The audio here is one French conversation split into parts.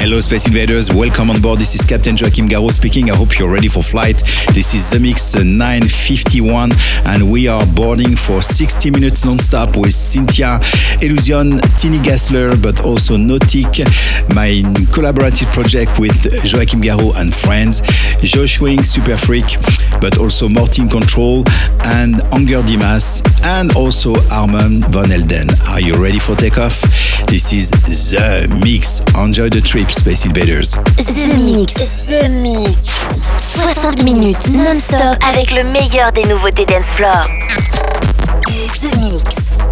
Hello, Space Invaders. Welcome on board. This is Captain Joachim Garraud speaking. I hope you're ready for flight. This is the mix uh, 951, and we are boarding for 60 minutes non-stop with Cynthia Illusion, Tini Gassler, but also Nautic, my collaborative project with Joachim Garraud and friends, Josh Wing, Super Freak, but also Martin Control and Anger Dimas, and also Armand Van Elden. Are you ready for takeoff? This is the mix. Enjoy the trip. Space Invaders. The Mix. The Mix. 60 minutes non-stop avec le meilleur des nouveautés dance floor. The Mix.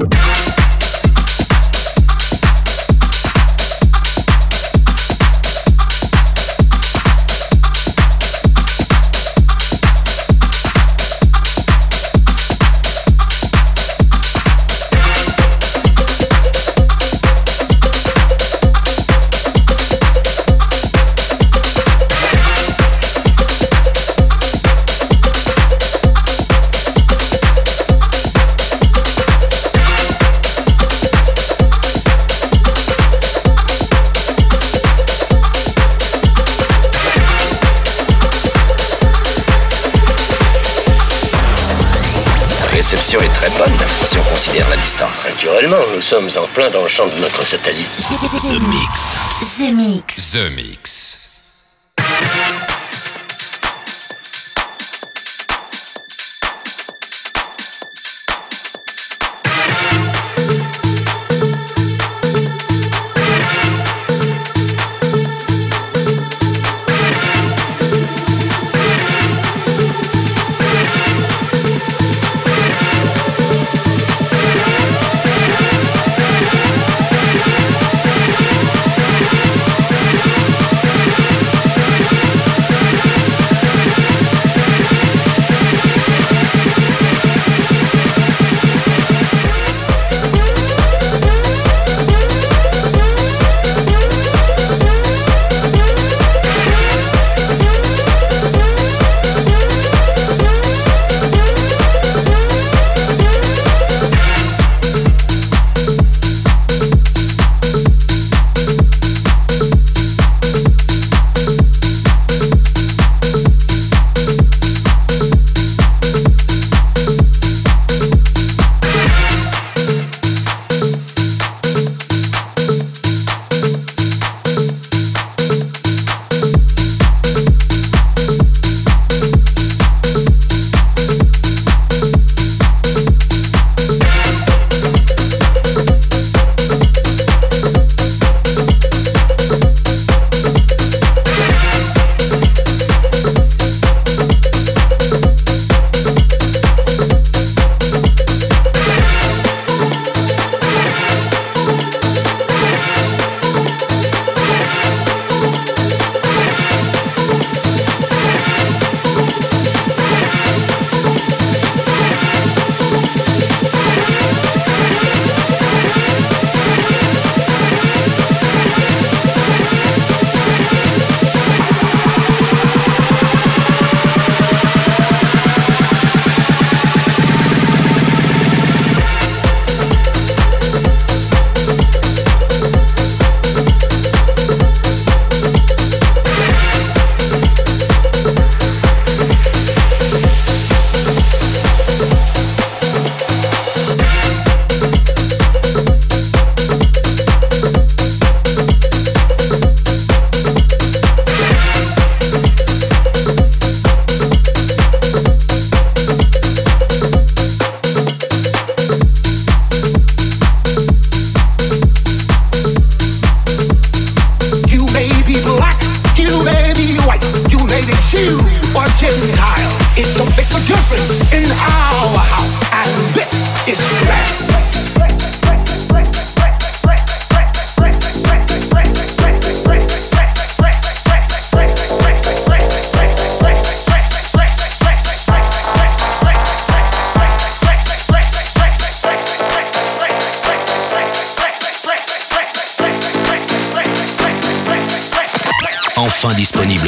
Thank. Sommes en plein dans le champ de notre satellite. The Mix. The Mix. The Mix.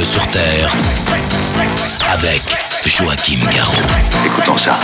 sur Terre avec Joachim Garraud. Écoutons ça.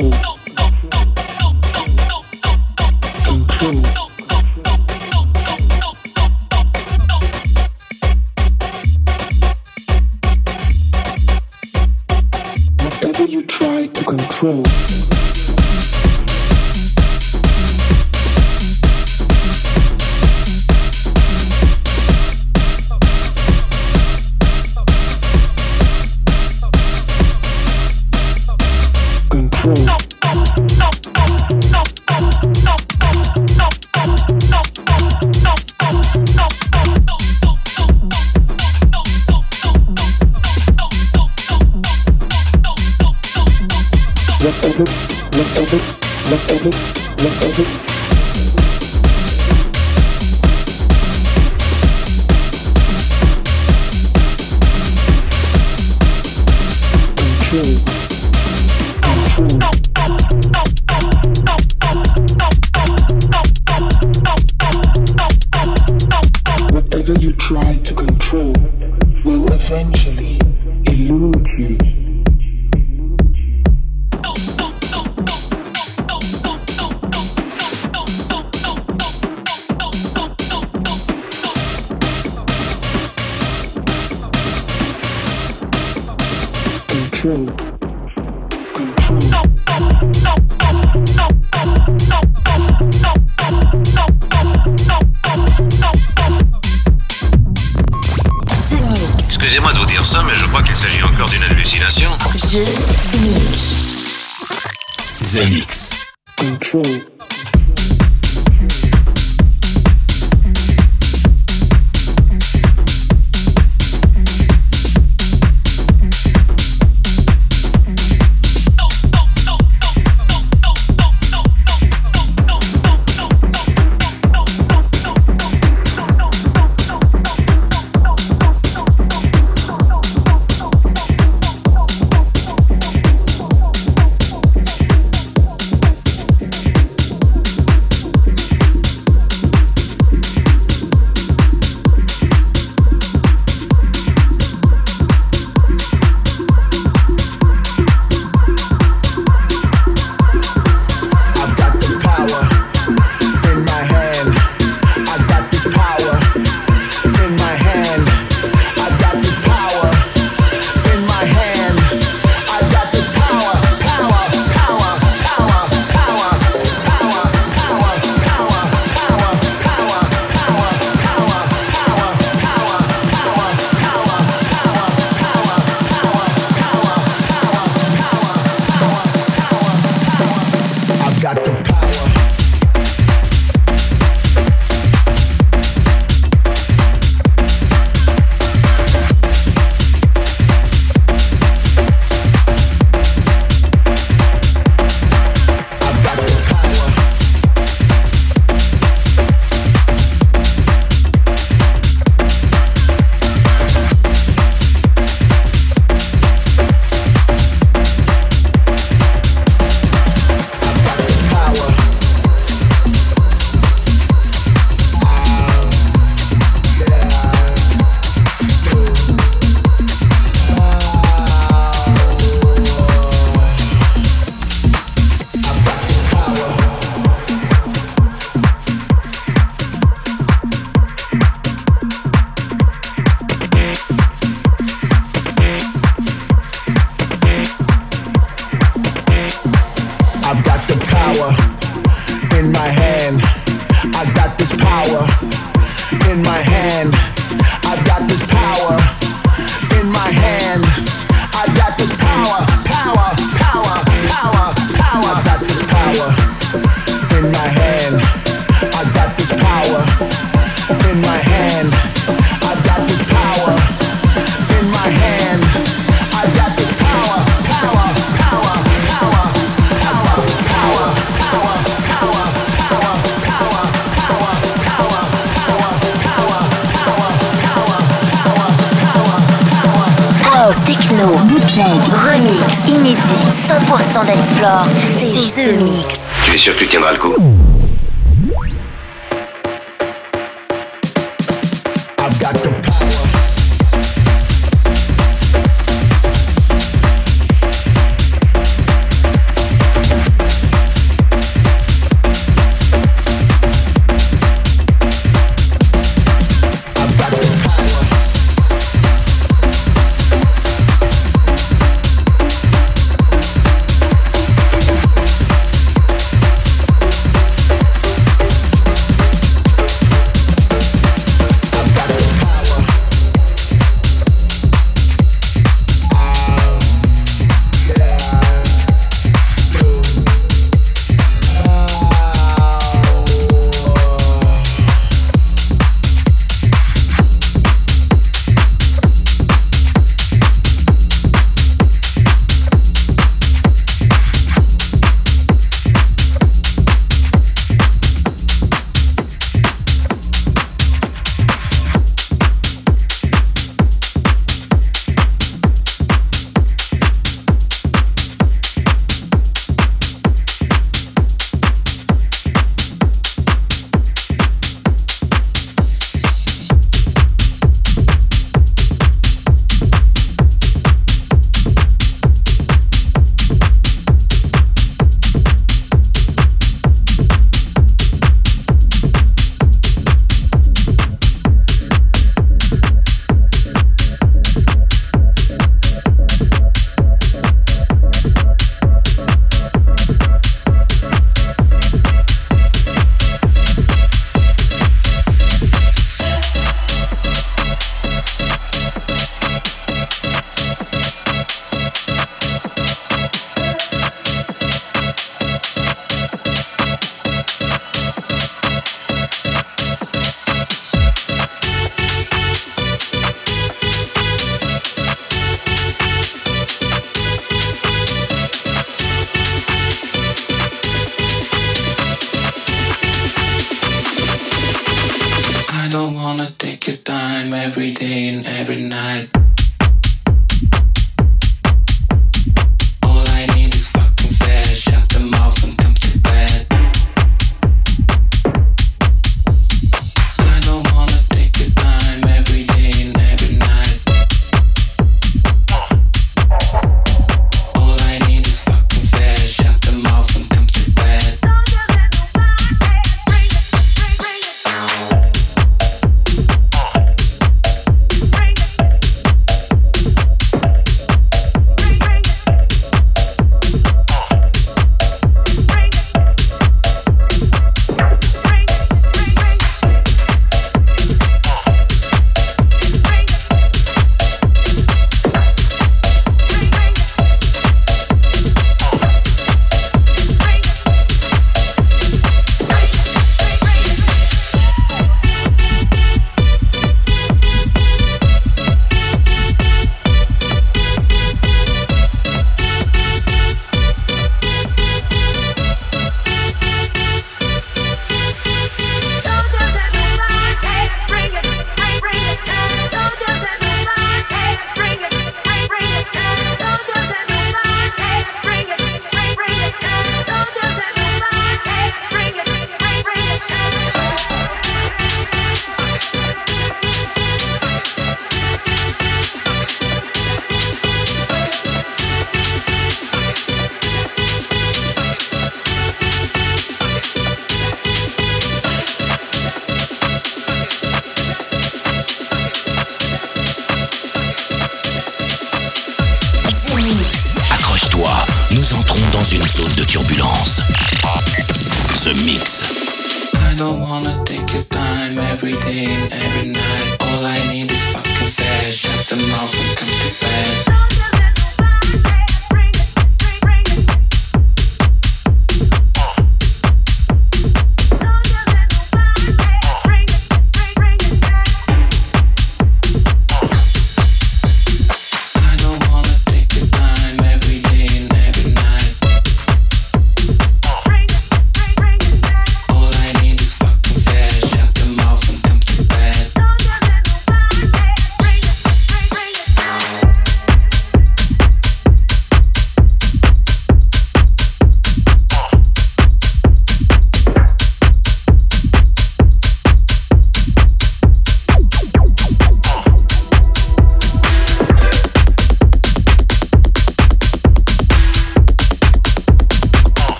soul.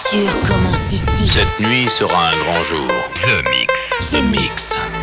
L'aventure commence ici. Cette nuit sera un grand jour. The Mix. The Mix.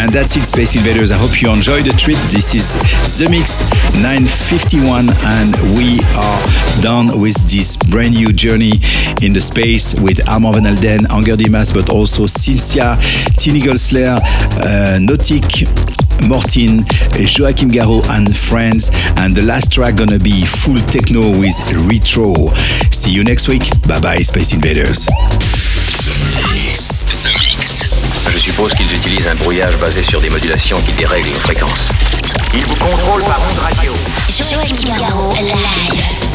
And that's it, Space Invaders. I hope you enjoyed the trip. This is The Mix 951, and we are done with this brand new journey in the space with Armand Van Alden, Anger Dimas, but also Cynthia, Tini Goldsler, uh, Nautic, Mortin, Joachim Garraud, and friends. And the last track gonna be full techno with Retro. See you next week. Bye bye, Space Invaders. The Mix. The Mix. Je suppose qu'ils utilisent un brouillage basé sur des modulations qui dérèglent une fréquence. Ils vous contrôlent par onde radio. Joachim Garraud, live.